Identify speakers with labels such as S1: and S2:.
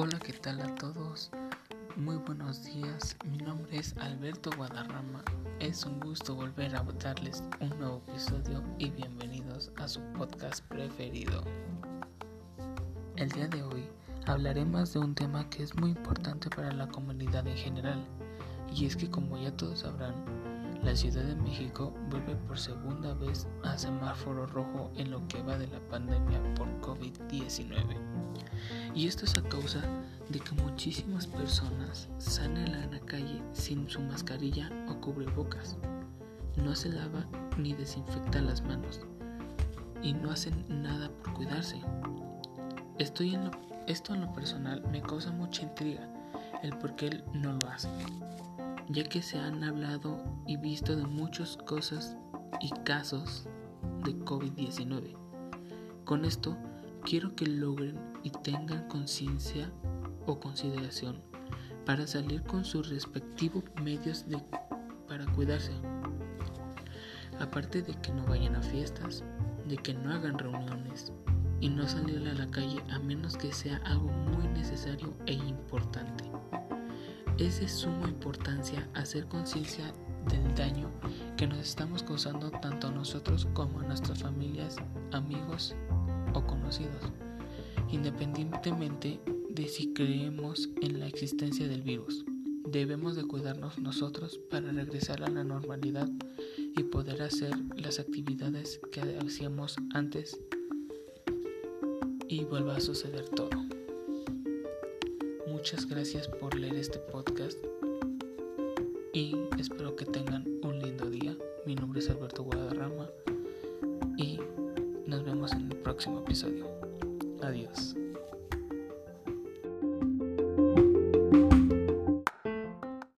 S1: Hola, ¿qué tal a todos? Muy buenos días, mi nombre es Alberto Guadarrama. Es un gusto volver a darles un nuevo episodio y bienvenidos a su podcast preferido. El día de hoy hablaremos de un tema que es muy importante para la comunidad en general, y es que como ya todos sabrán, la Ciudad de México vuelve por segunda vez a semáforo rojo en lo que va de la pandemia por COVID-19. Y esto es a causa de que muchísimas personas salen a la calle sin su mascarilla o cubrebocas. No se lava ni desinfecta las manos y no hacen nada por cuidarse. Esto en lo personal me causa mucha intriga el por qué él no lo hace ya que se han hablado y visto de muchas cosas y casos de COVID-19. Con esto, quiero que logren y tengan conciencia o consideración para salir con sus respectivos medios de, para cuidarse. Aparte de que no vayan a fiestas, de que no hagan reuniones y no salir a la calle a menos que sea algo muy necesario e importante. Es de suma importancia hacer conciencia del daño que nos estamos causando tanto a nosotros como a nuestras familias, amigos o conocidos, independientemente de si creemos en la existencia del virus. Debemos de cuidarnos nosotros para regresar a la normalidad y poder hacer las actividades que hacíamos antes y vuelva a suceder todo. Muchas gracias por leer este podcast y espero que tengan un lindo día. Mi nombre es Alberto Guadarrama y nos vemos en el próximo episodio. Adiós.